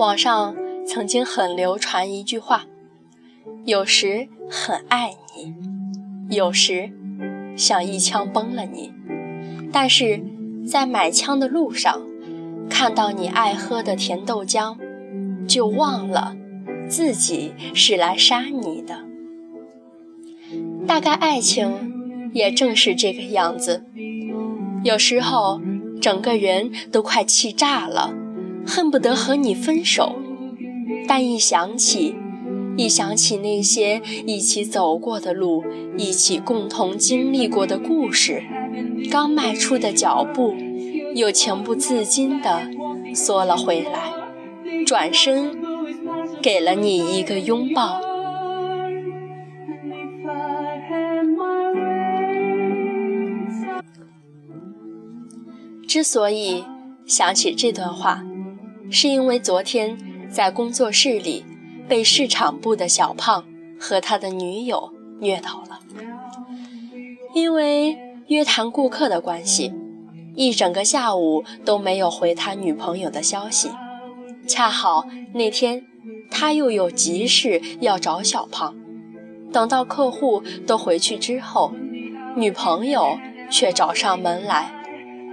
网上曾经很流传一句话：有时很爱你，有时想一枪崩了你，但是在买枪的路上，看到你爱喝的甜豆浆，就忘了自己是来杀你的。大概爱情也正是这个样子，有时候整个人都快气炸了。恨不得和你分手，但一想起，一想起那些一起走过的路，一起共同经历过的故事，刚迈出的脚步，又情不自禁地缩了回来，转身给了你一个拥抱。之所以想起这段话。是因为昨天在工作室里被市场部的小胖和他的女友虐到了。因为约谈顾客的关系，一整个下午都没有回他女朋友的消息。恰好那天他又有急事要找小胖，等到客户都回去之后，女朋友却找上门来，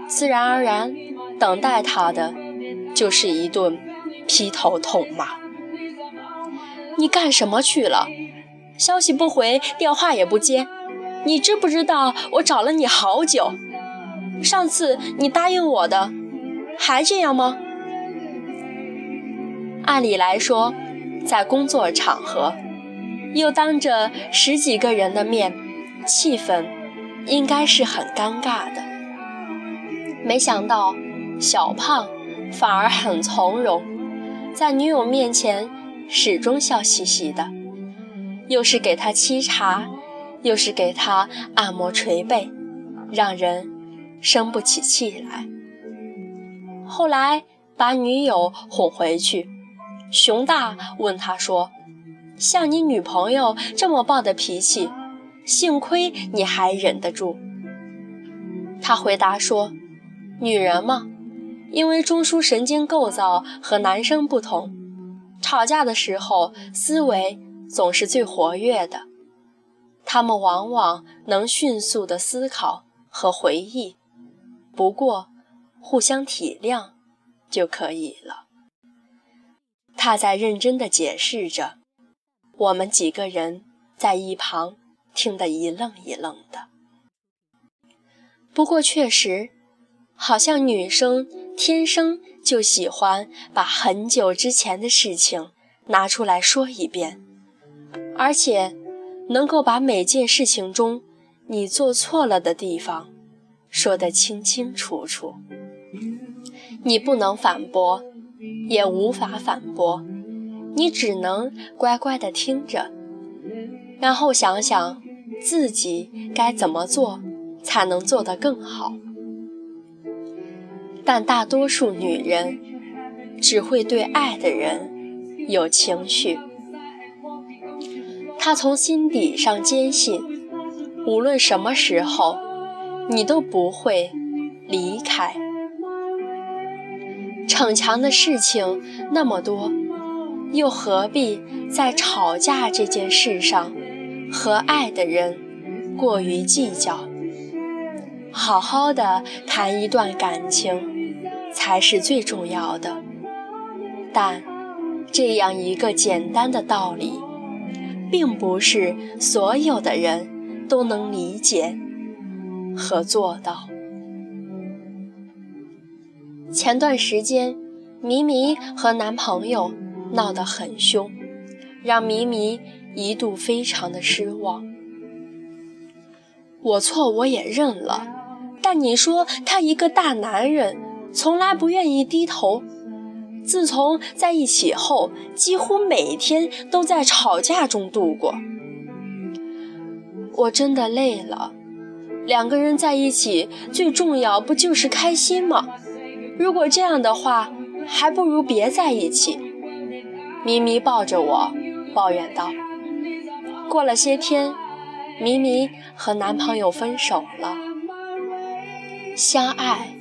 自然而然等待他的。就是一顿劈头痛骂。你干什么去了？消息不回，电话也不接。你知不知道我找了你好久？上次你答应我的，还这样吗？按理来说，在工作场合，又当着十几个人的面，气氛应该是很尴尬的。没想到小胖。反而很从容，在女友面前始终笑嘻嘻的，又是给她沏茶，又是给她按摩捶背，让人生不起气来。后来把女友哄回去，熊大问他说：“像你女朋友这么暴的脾气，幸亏你还忍得住。”他回答说：“女人嘛。”因为中枢神经构造和男生不同，吵架的时候思维总是最活跃的，他们往往能迅速的思考和回忆。不过，互相体谅就可以了。他在认真的解释着，我们几个人在一旁听得一愣一愣的。不过，确实。好像女生天生就喜欢把很久之前的事情拿出来说一遍，而且能够把每件事情中你做错了的地方说得清清楚楚。你不能反驳，也无法反驳，你只能乖乖地听着，然后想想自己该怎么做才能做得更好。但大多数女人只会对爱的人有情绪，她从心底上坚信，无论什么时候，你都不会离开。逞强的事情那么多，又何必在吵架这件事上和爱的人过于计较？好好的谈一段感情。才是最重要的，但这样一个简单的道理，并不是所有的人都能理解和做到。前段时间，咪咪和男朋友闹得很凶，让咪咪一度非常的失望。我错我也认了，但你说他一个大男人。从来不愿意低头。自从在一起后，几乎每天都在吵架中度过。我真的累了。两个人在一起，最重要不就是开心吗？如果这样的话，还不如别在一起。咪咪抱着我，抱怨道。过了些天，咪咪和男朋友分手了。相爱。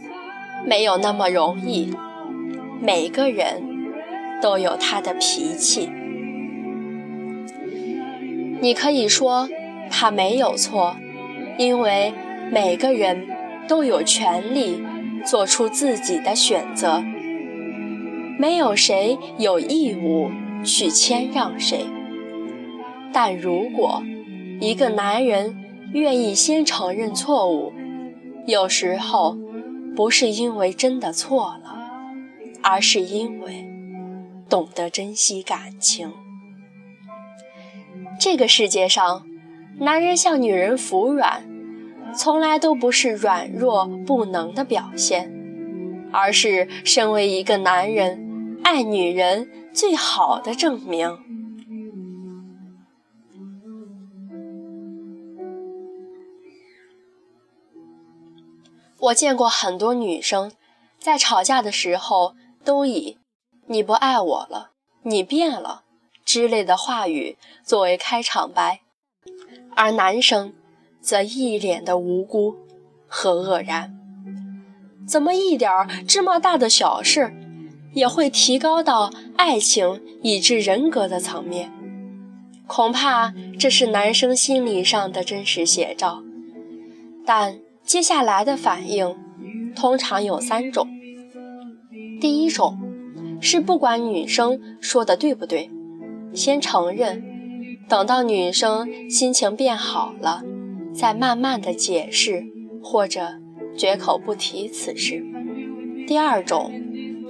没有那么容易，每个人都有他的脾气。你可以说他没有错，因为每个人都有权利做出自己的选择，没有谁有义务去谦让谁。但如果一个男人愿意先承认错误，有时候不是因为真的错了，而是因为懂得珍惜感情。这个世界上，男人向女人服软，从来都不是软弱不能的表现，而是身为一个男人爱女人最好的证明。我见过很多女生，在吵架的时候都以“你不爱我了，你变了”之类的话语作为开场白，而男生则一脸的无辜和愕然。怎么一点芝麻大的小事，也会提高到爱情以至人格的层面？恐怕这是男生心理上的真实写照，但。接下来的反应通常有三种。第一种是不管女生说的对不对，先承认，等到女生心情变好了，再慢慢的解释或者绝口不提此事。第二种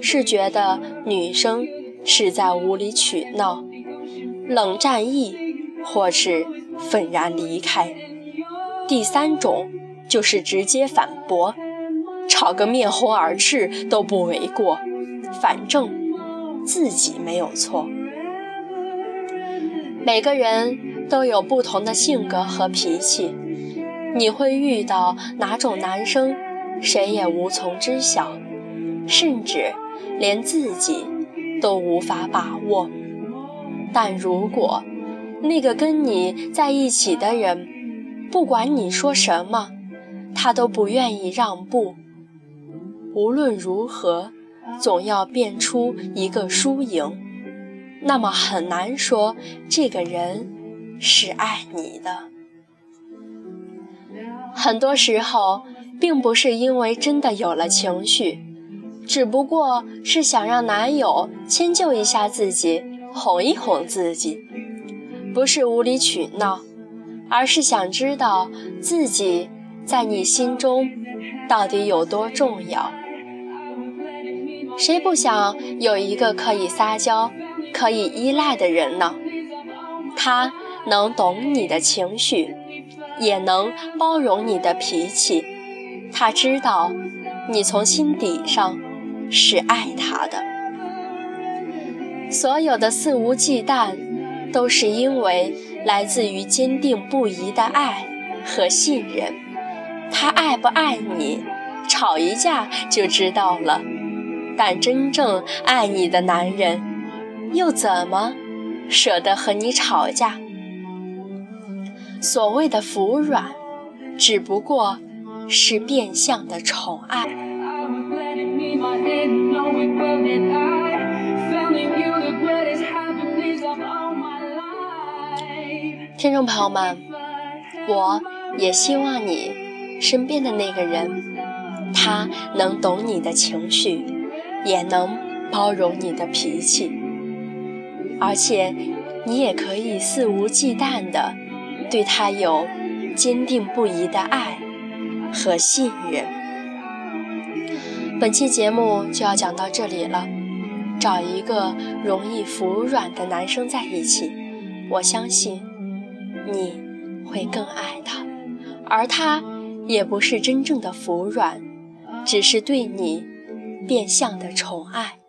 是觉得女生是在无理取闹，冷战意，或是愤然离开。第三种。就是直接反驳，吵个面红耳赤都不为过，反正自己没有错。每个人都有不同的性格和脾气，你会遇到哪种男生，谁也无从知晓，甚至连自己都无法把握。但如果那个跟你在一起的人，不管你说什么，他都不愿意让步，无论如何，总要变出一个输赢，那么很难说这个人是爱你的。很多时候，并不是因为真的有了情绪，只不过是想让男友迁就一下自己，哄一哄自己，不是无理取闹，而是想知道自己。在你心中，到底有多重要？谁不想有一个可以撒娇、可以依赖的人呢？他能懂你的情绪，也能包容你的脾气。他知道你从心底上是爱他的。所有的肆无忌惮，都是因为来自于坚定不移的爱和信任。他爱不爱你，吵一架就知道了。但真正爱你的男人，又怎么舍得和你吵架？所谓的服软，只不过是变相的宠爱。听众朋友们，我也希望你。身边的那个人，他能懂你的情绪，也能包容你的脾气，而且你也可以肆无忌惮的对他有坚定不移的爱和信任。本期节目就要讲到这里了，找一个容易服软的男生在一起，我相信你会更爱他，而他。也不是真正的服软，只是对你变相的宠爱。